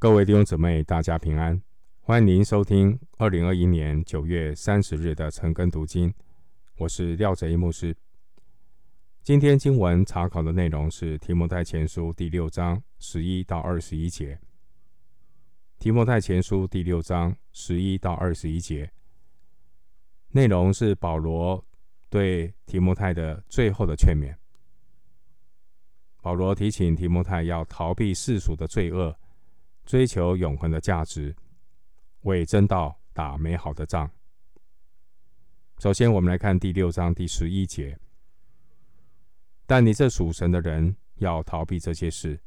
各位弟兄姊妹，大家平安！欢迎您收听二零二一年九月三十日的晨更读经，我是廖哲一牧师。今天经文查考的内容是提摩太前书第六章十一到二十一节。提摩太前书第六章十一到二十一节内容是保罗对提摩太的最后的劝勉。保罗提醒提摩太要逃避世俗的罪恶。追求永恒的价值，为真道打美好的仗。首先，我们来看第六章第十一节。但你这属神的人要逃避这些事，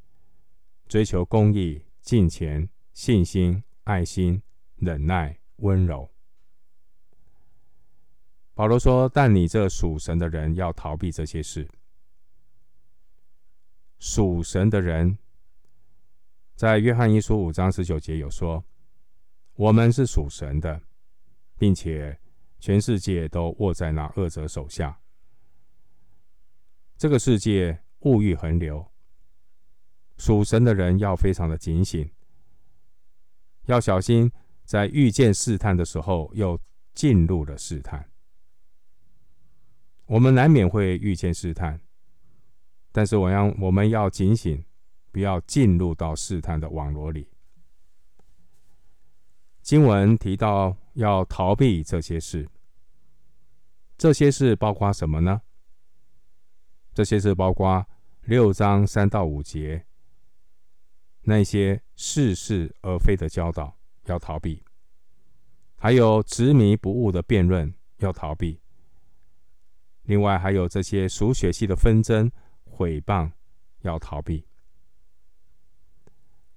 追求公义、敬虔、信心、爱心、忍耐、温柔。保罗说：“但你这属神的人要逃避这些事。”属神的人。在约翰一书五章十九节有说：“我们是属神的，并且全世界都握在那恶者手下。这个世界物欲横流，属神的人要非常的警醒，要小心，在遇见试探的时候又进入了试探。我们难免会遇见试探，但是我要我们要警醒。”不要进入到试探的网罗里。经文提到要逃避这些事，这些事包括什么呢？这些事包括六章三到五节那些似是而非的教导要逃避，还有执迷不悟的辩论要逃避。另外还有这些属血气的纷争、毁谤要逃避。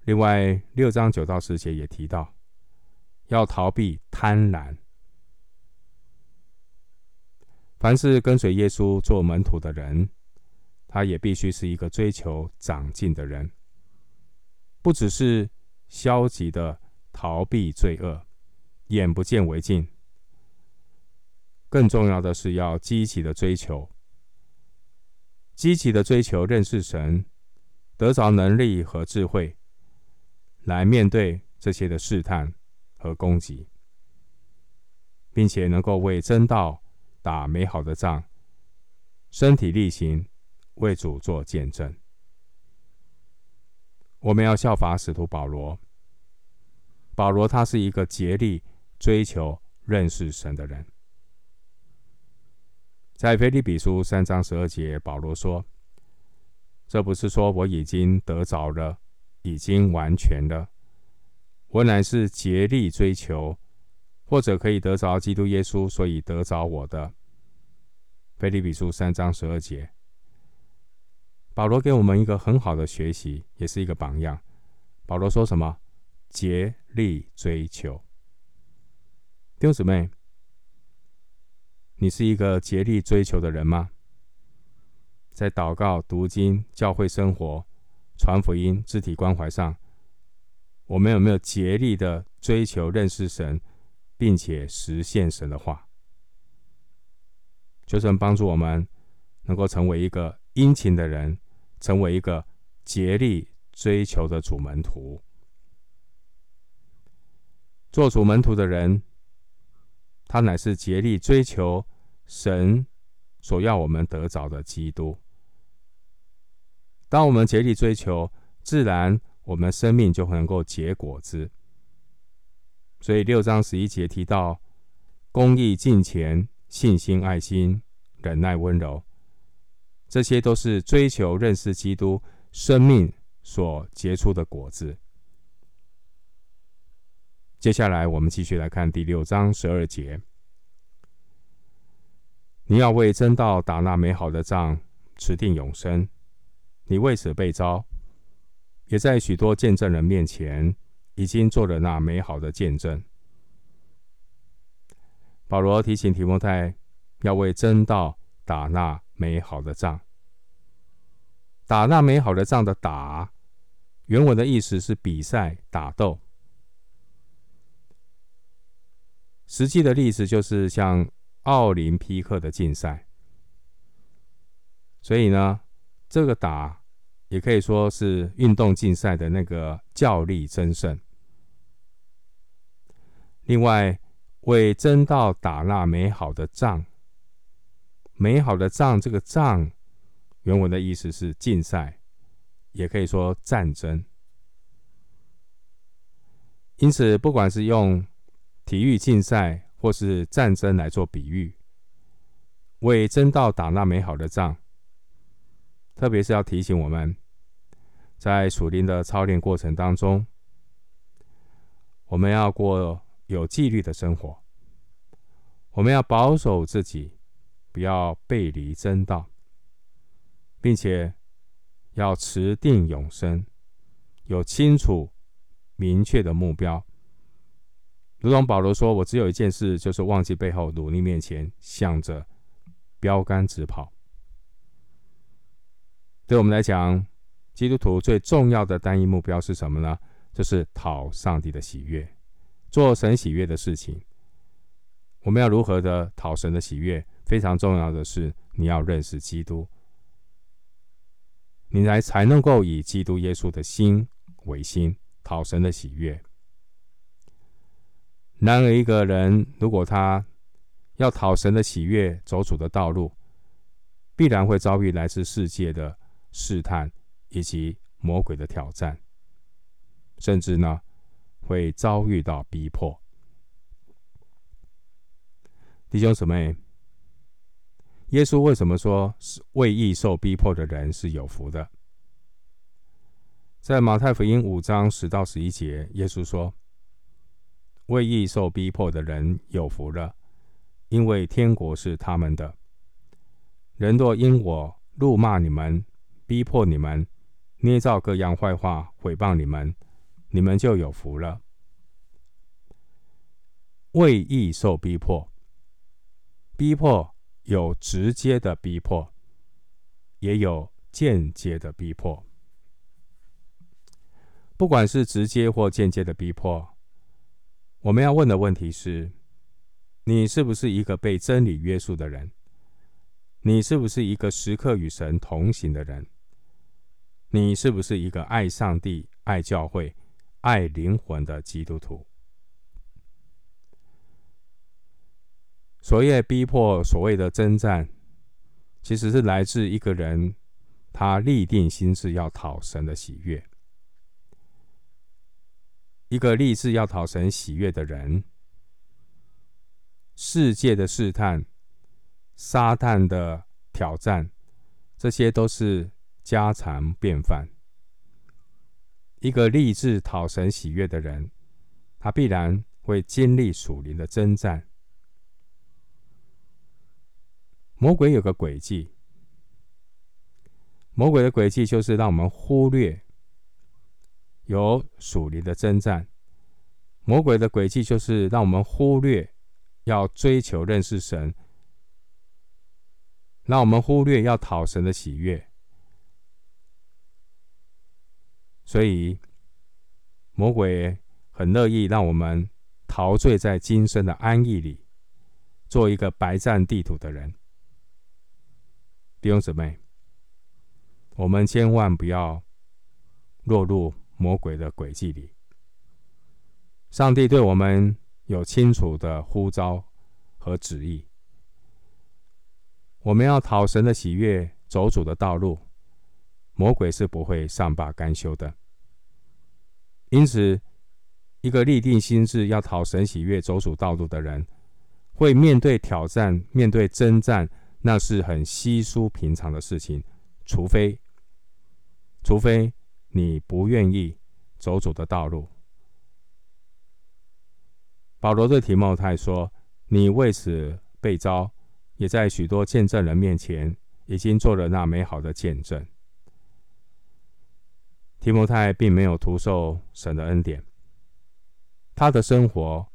另外，六章九到十节也提到，要逃避贪婪。凡是跟随耶稣做门徒的人，他也必须是一个追求长进的人，不只是消极的逃避罪恶，眼不见为净。更重要的是要积极的追求，积极的追求认识神，得着能力和智慧。来面对这些的试探和攻击，并且能够为真道打美好的仗，身体力行，为主做见证。我们要效法使徒保罗。保罗他是一个竭力追求认识神的人。在腓立比书三章十二节，保罗说：“这不是说我已经得着了。”已经完全了。我乃是竭力追求，或者可以得着基督耶稣，所以得着我的。腓立比书三章十二节，保罗给我们一个很好的学习，也是一个榜样。保罗说什么？竭力追求。弟兄姊妹，你是一个竭力追求的人吗？在祷告、读经、教会生活。传福音、肢体关怀上，我们有没有竭力的追求认识神，并且实现神的话？求神帮助我们，能够成为一个殷勤的人，成为一个竭力追求的主门徒。做主门徒的人，他乃是竭力追求神所要我们得着的基督。当我们竭力追求，自然我们生命就能够结果子。所以六章十一节提到公义、敬虔、信心、爱心、忍耐、温柔，这些都是追求认识基督生命所结出的果子。接下来我们继续来看第六章十二节：你要为真道打那美好的仗，持定永生。你为此被招，也在许多见证人面前已经做了那美好的见证。保罗提醒提摩太要为真道打那美好的仗。打那美好的仗的“打”，原文的意思是比赛、打斗。实际的例子就是像奥林匹克的竞赛。所以呢，这个打也可以说是运动竞赛的那个较力争胜。另外，为争到打那美好的仗，美好的仗，这个仗原文的意思是竞赛，也可以说战争。因此，不管是用体育竞赛或是战争来做比喻，为争到打那美好的仗，特别是要提醒我们，在属灵的操练过程当中，我们要过有纪律的生活，我们要保守自己，不要背离真道，并且要持定永生，有清楚明确的目标。如同保罗说：“我只有一件事，就是忘记背后，努力面前，向着标杆直跑。”对我们来讲，基督徒最重要的单一目标是什么呢？就是讨上帝的喜悦，做神喜悦的事情。我们要如何的讨神的喜悦？非常重要的是，你要认识基督，你来才能够以基督耶稣的心为心，讨神的喜悦。然而，一个人如果他要讨神的喜悦，走主的道路，必然会遭遇来自世界的。试探以及魔鬼的挑战，甚至呢会遭遇到逼迫。弟兄姊妹，耶稣为什么说是为义受逼迫的人是有福的？在马太福音五章十到十一节，耶稣说：“为义受逼迫的人有福了，因为天国是他们的。人若因我怒骂你们，逼迫你们，捏造各样坏话，毁谤你们，你们就有福了。为义受逼迫，逼迫有直接的逼迫，也有间接的逼迫。不管是直接或间接的逼迫，我们要问的问题是：你是不是一个被真理约束的人？你是不是一个时刻与神同行的人？你是不是一个爱上帝、爱教会、爱灵魂的基督徒？所谓逼迫，所谓的征战，其实是来自一个人，他立定心志要讨神的喜悦。一个立志要讨神喜悦的人，世界的试探、撒旦的挑战，这些都是。家常便饭。一个立志讨神喜悦的人，他必然会经历属灵的征战。魔鬼有个诡计，魔鬼的诡计就是让我们忽略有属灵的征战。魔鬼的诡计就是让我们忽略要追求认识神，让我们忽略要讨神的喜悦。所以，魔鬼很乐意让我们陶醉在今生的安逸里，做一个白占地土的人。弟兄姊妹，我们千万不要落入魔鬼的诡计里。上帝对我们有清楚的呼召和旨意，我们要讨神的喜悦，走主的道路。魔鬼是不会善罢甘休的，因此，一个立定心志要讨神喜悦、走主道路的人，会面对挑战、面对征战，那是很稀疏平常的事情。除非，除非你不愿意走主的道路。保罗对提摩太说：“你为此被召，也在许多见证人面前，已经做了那美好的见证。”提摩太并没有徒受神的恩典，他的生活、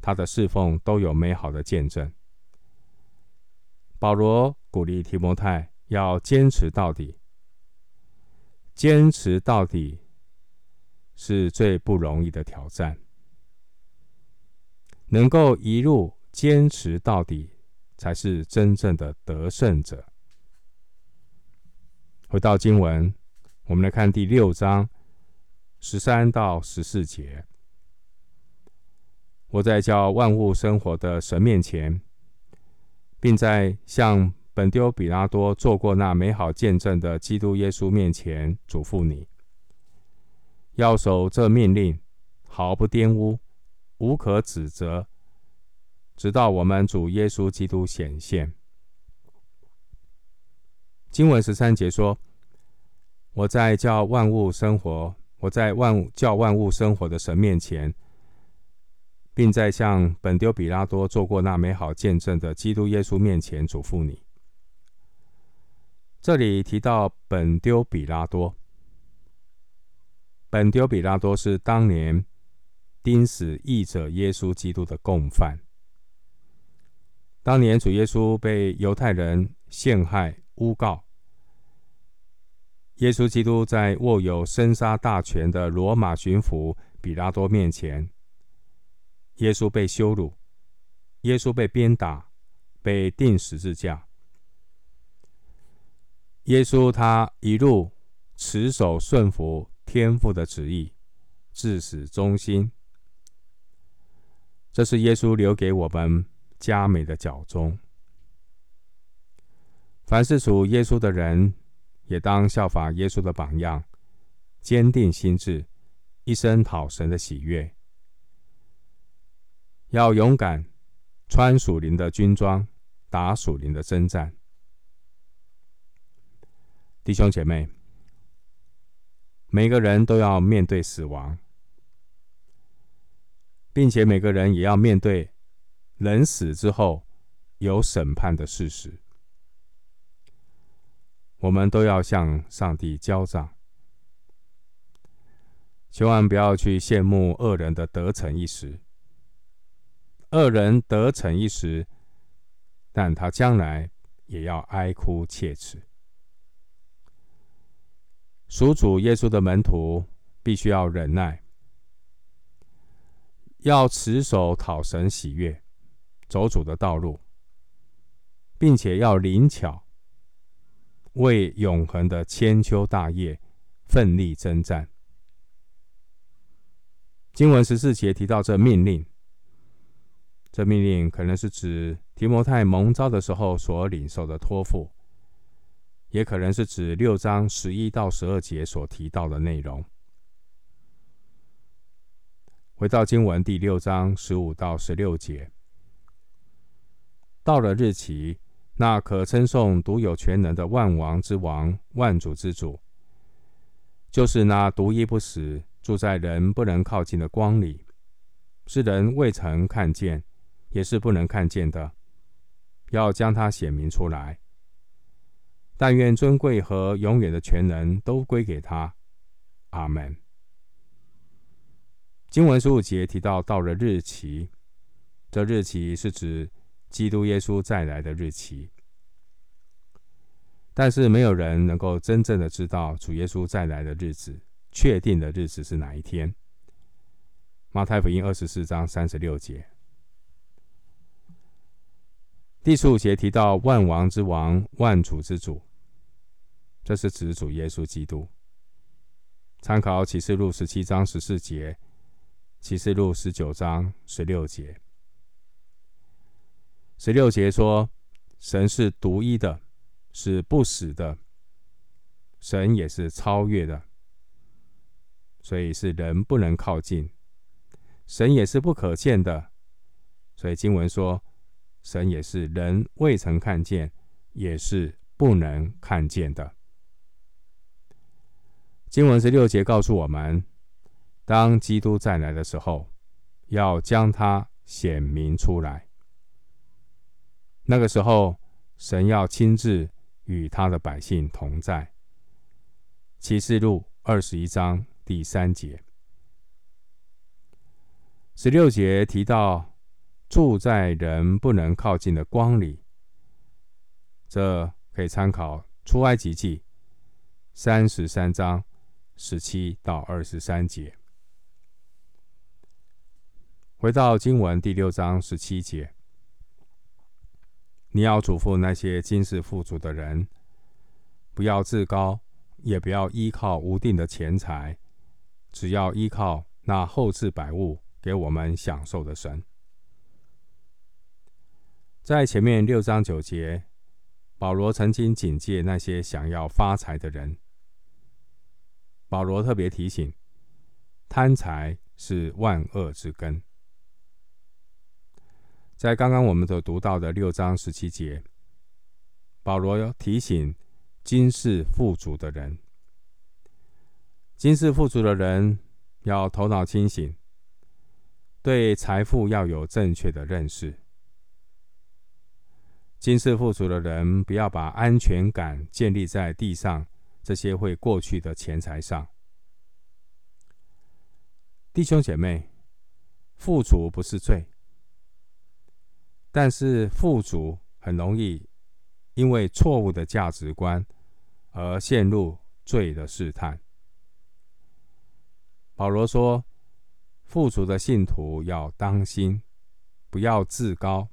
他的侍奉都有美好的见证。保罗鼓励提摩太要坚持到底，坚持到底是最不容易的挑战，能够一路坚持到底，才是真正的得胜者。回到经文。我们来看第六章十三到十四节。我在叫万物生活的神面前，并在向本丢比拉多做过那美好见证的基督耶稣面前嘱咐你，要守这命令，毫不玷污，无可指责，直到我们主耶稣基督显现。经文十三节说：“我在叫万物生活，我在万物叫万物生活的神面前。”并在向本丢比拉多做过那美好见证的基督耶稣面前嘱咐你。这里提到本丢比拉多，本丢比拉多是当年钉死义者耶稣基督的共犯。当年主耶稣被犹太人陷害诬告，耶稣基督在握有生杀大权的罗马巡抚比拉多面前。耶稣被羞辱，耶稣被鞭打，被钉十字架。耶稣他一路持守顺服天父的旨意，至死忠心。这是耶稣留给我们加美的脚踪。凡是属耶稣的人，也当效法耶稣的榜样，坚定心智，一生讨神的喜悦。要勇敢穿属灵的军装，打属灵的征战。弟兄姐妹，每个人都要面对死亡，并且每个人也要面对人死之后有审判的事实。我们都要向上帝交账，千万不要去羡慕恶人的得逞一时。恶人得逞一时，但他将来也要哀哭切齿。属主耶稣的门徒必须要忍耐，要持守讨神喜悦、走主的道路，并且要灵巧，为永恒的千秋大业奋力征战。经文十四节提到这命令。这命令可能是指提摩太蒙召的时候所领受的托付，也可能是指六章十一到十二节所提到的内容。回到经文第六章十五到十六节，到了日期，那可称颂独有权能的万王之王、万主之主，就是那独一不死、住在人不能靠近的光里，是人未曾看见。也是不能看见的，要将它显明出来。但愿尊贵和永远的权能都归给他。阿门。经文十五节提到到了日期，这日期是指基督耶稣再来的日期。但是没有人能够真正的知道主耶稣再来的日子，确定的日子是哪一天。马太福音二十四章三十六节。第十五节提到万王之王、万主之主，这是指主耶稣基督。参考启示录十七章十四节，启示录十九章十六节。十六节说，神是独一的，是不死的，神也是超越的，所以是人不能靠近。神也是不可见的，所以经文说。神也是人未曾看见，也是不能看见的。经文十六节告诉我们，当基督再来的时候，要将他显明出来。那个时候，神要亲自与他的百姓同在。启示录二十一章第三节，十六节提到。住在人不能靠近的光里，这可以参考出埃及记三十三章十七到二十三节。回到经文第六章十七节，你要嘱咐那些今世富足的人，不要自高，也不要依靠无定的钱财，只要依靠那厚赐百物给我们享受的神。在前面六章九节，保罗曾经警戒那些想要发财的人。保罗特别提醒，贪财是万恶之根。在刚刚我们所读到的六章十七节，保罗提醒今世富足的人，今世富足的人要头脑清醒，对财富要有正确的认识。今世富足的人，不要把安全感建立在地上这些会过去的钱财上。弟兄姐妹，富足不是罪，但是富足很容易因为错误的价值观而陷入罪的试探。保罗说，富足的信徒要当心，不要自高。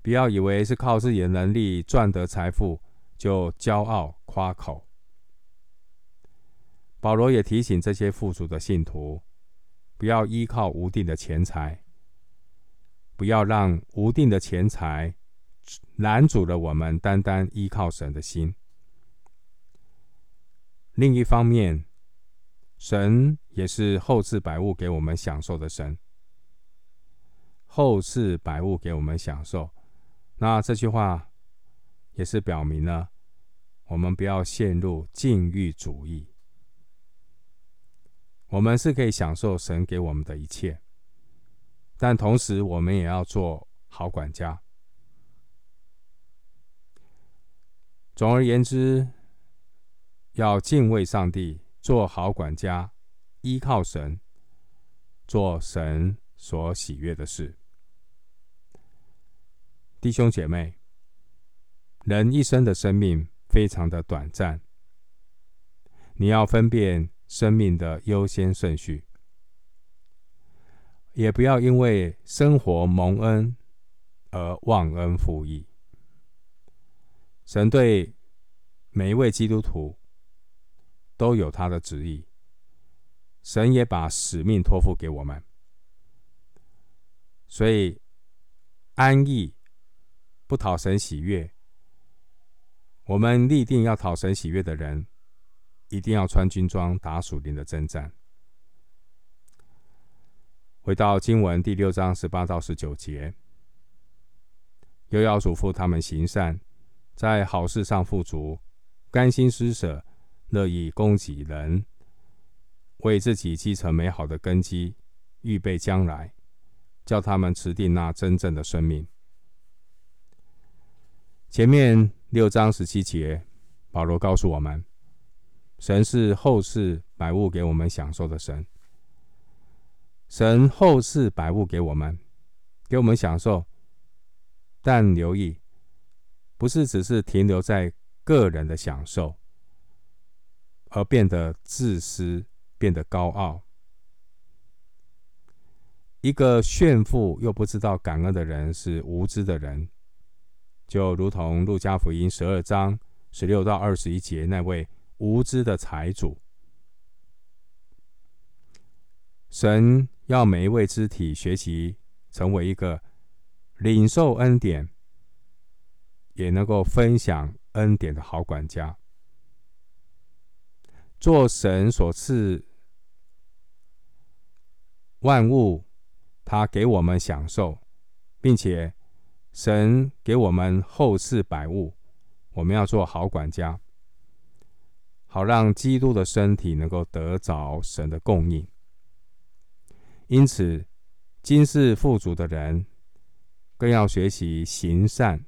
不要以为是靠自己的能力赚得财富就骄傲夸口。保罗也提醒这些富足的信徒，不要依靠无定的钱财，不要让无定的钱财拦阻了我们单单依靠神的心。另一方面，神也是后赐百物给我们享受的神，后赐百物给我们享受。那这句话也是表明了，我们不要陷入禁欲主义。我们是可以享受神给我们的一切，但同时我们也要做好管家。总而言之，要敬畏上帝，做好管家，依靠神，做神所喜悦的事。弟兄姐妹，人一生的生命非常的短暂，你要分辨生命的优先顺序，也不要因为生活蒙恩而忘恩负义。神对每一位基督徒都有他的旨意，神也把使命托付给我们，所以安逸。不讨神喜悦，我们立定要讨神喜悦的人，一定要穿军装，打属灵的征战。回到经文第六章十八到十九节，又要嘱咐他们行善，在好事上富足，甘心施舍，乐意供给人，为自己积成美好的根基，预备将来，叫他们持定那真正的生命。前面六章十七节，保罗告诉我们，神是后世百物给我们享受的神。神厚赐百物给我们，给我们享受，但留意，不是只是停留在个人的享受，而变得自私，变得高傲。一个炫富又不知道感恩的人，是无知的人。就如同路加福音十二章十六到二十一节那位无知的财主，神要每一位肢体学习成为一个领受恩典，也能够分享恩典的好管家，做神所赐万物，他给我们享受，并且。神给我们后世百物，我们要做好管家，好让基督的身体能够得着神的供应。因此，今世富足的人更要学习行善，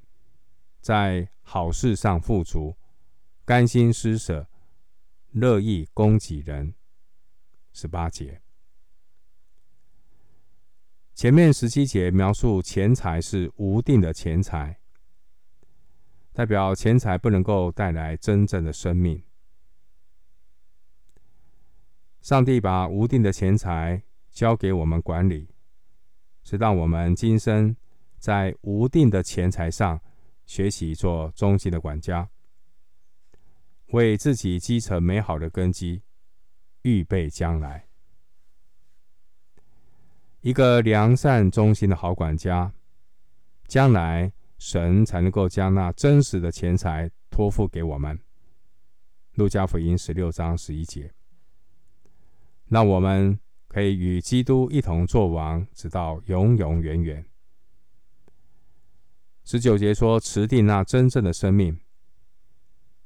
在好事上富足，甘心施舍，乐意供给人。十八节。前面十七节描述钱财是无定的钱财，代表钱财不能够带来真正的生命。上帝把无定的钱财交给我们管理，是让我们今生在无定的钱财上学习做忠心的管家。为自己积成美好的根基，预备将来。一个良善忠心的好管家，将来神才能够将那真实的钱财托付给我们。路加福音十六章十一节，让我们可以与基督一同作王，直到永永远远。十九节说：“持定那真正的生命。”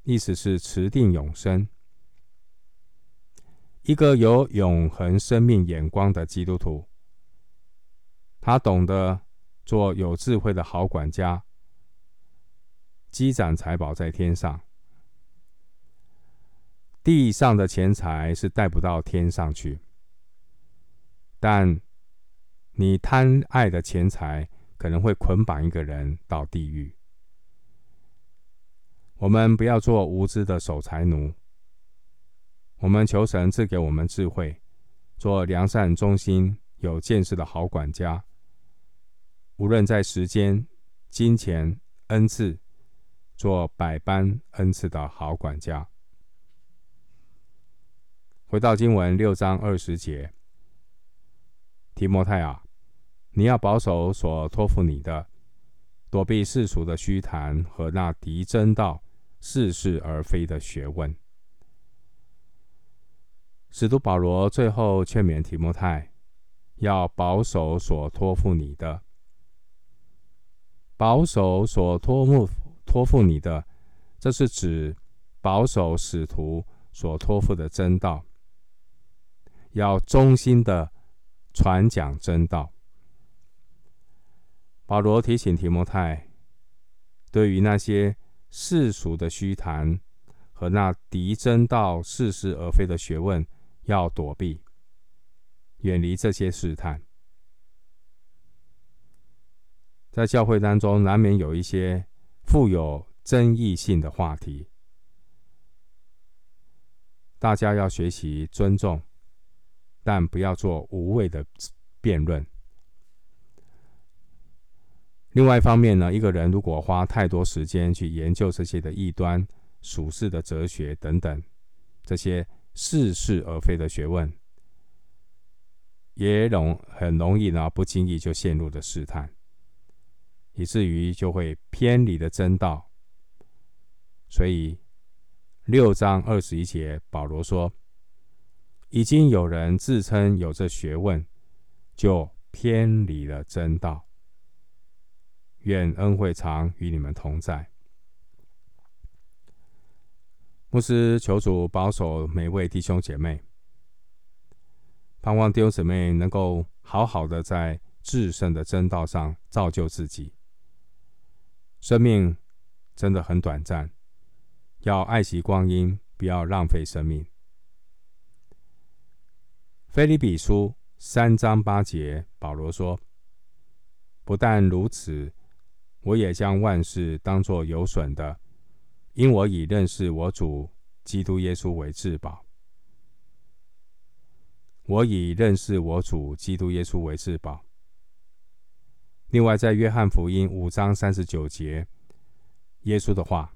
意思是持定永生。一个有永恒生命眼光的基督徒，他懂得做有智慧的好管家，积攒财宝在天上。地上的钱财是带不到天上去，但你贪爱的钱财可能会捆绑一个人到地狱。我们不要做无知的守财奴。我们求神赐给我们智慧，做良善、忠心、有见识的好管家。无论在时间、金钱、恩赐，做百般恩赐的好管家。回到经文六章二十节，提摩太啊，你要保守所托付你的，躲避世俗的虚谈和那敌真道。似是而非的学问。使徒保罗最后劝勉提摩太，要保守所托付你的，保守所托付托付你的，这是指保守使徒所托付的真道，要忠心的传讲真道。保罗提醒提摩太，对于那些。世俗的虚谈和那敌真道似是而非的学问，要躲避，远离这些试探。在教会当中，难免有一些富有争议性的话题，大家要学习尊重，但不要做无谓的辩论。另外一方面呢，一个人如果花太多时间去研究这些的异端、属世的哲学等等，这些似是而非的学问，也容很容易呢，不经意就陷入了试探，以至于就会偏离了真道。所以六章二十一节，保罗说：“已经有人自称有这学问，就偏离了真道。”愿恩惠常与你们同在。牧师求主保守每位弟兄姐妹，盼望弟兄姊妹能够好好的在至圣的真道上造就自己。生命真的很短暂，要爱惜光阴，不要浪费生命。腓利比书三章八节，保罗说：“不但如此。”我也将万事当作有损的，因我以认识我主基督耶稣为至宝。我以认识我主基督耶稣为至宝。另外，在约翰福音五章三十九节，耶稣的话：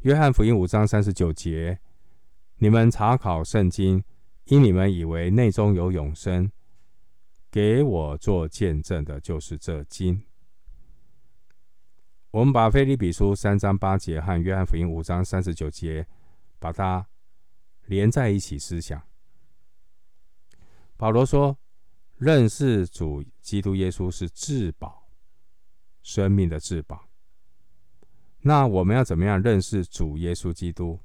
约翰福音五章三十九节，你们查考圣经，因你们以为内中有永生，给我做见证的，就是这经。我们把腓立比书三章八节和约翰福音五章三十九节，把它连在一起思想。保罗说：“认识主基督耶稣是至宝，生命的至宝。”那我们要怎么样认识主耶稣基督？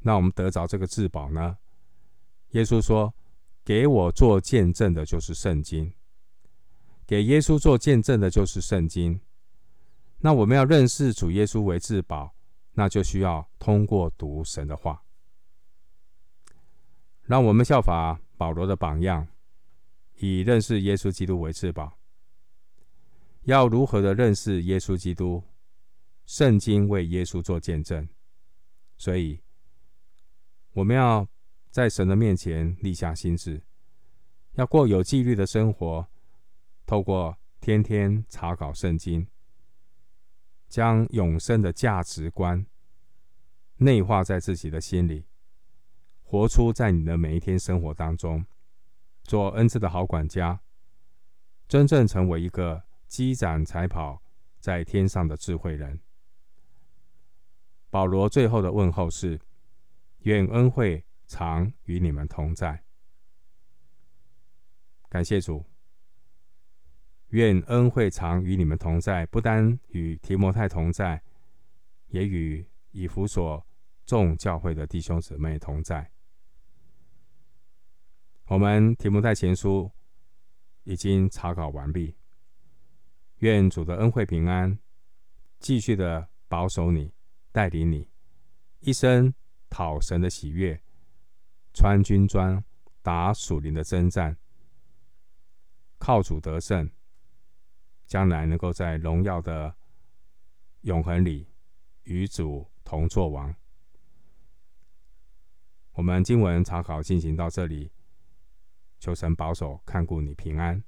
那我们得着这个至宝呢？耶稣说：“给我做见证的，就是圣经。给耶稣做见证的，就是圣经。”那我们要认识主耶稣为至宝，那就需要通过读神的话。让我们效法保罗的榜样，以认识耶稣基督为至宝。要如何的认识耶稣基督？圣经为耶稣做见证，所以我们要在神的面前立下心志，要过有纪律的生活，透过天天查考圣经。将永生的价值观内化在自己的心里，活出在你的每一天生活当中，做恩赐的好管家，真正成为一个积攒财宝在天上的智慧人。保罗最后的问候是：愿恩惠常与你们同在。感谢主。愿恩惠常与你们同在，不单与提摩太同在，也与以弗所众教会的弟兄姊妹同在。我们提摩太前书已经查考完毕。愿主的恩惠平安继续的保守你，带领你一生讨神的喜悦，穿军装，打属灵的征战，靠主得胜。将来能够在荣耀的永恒里与主同作王。我们经文查考进行到这里，求神保守看顾你平安。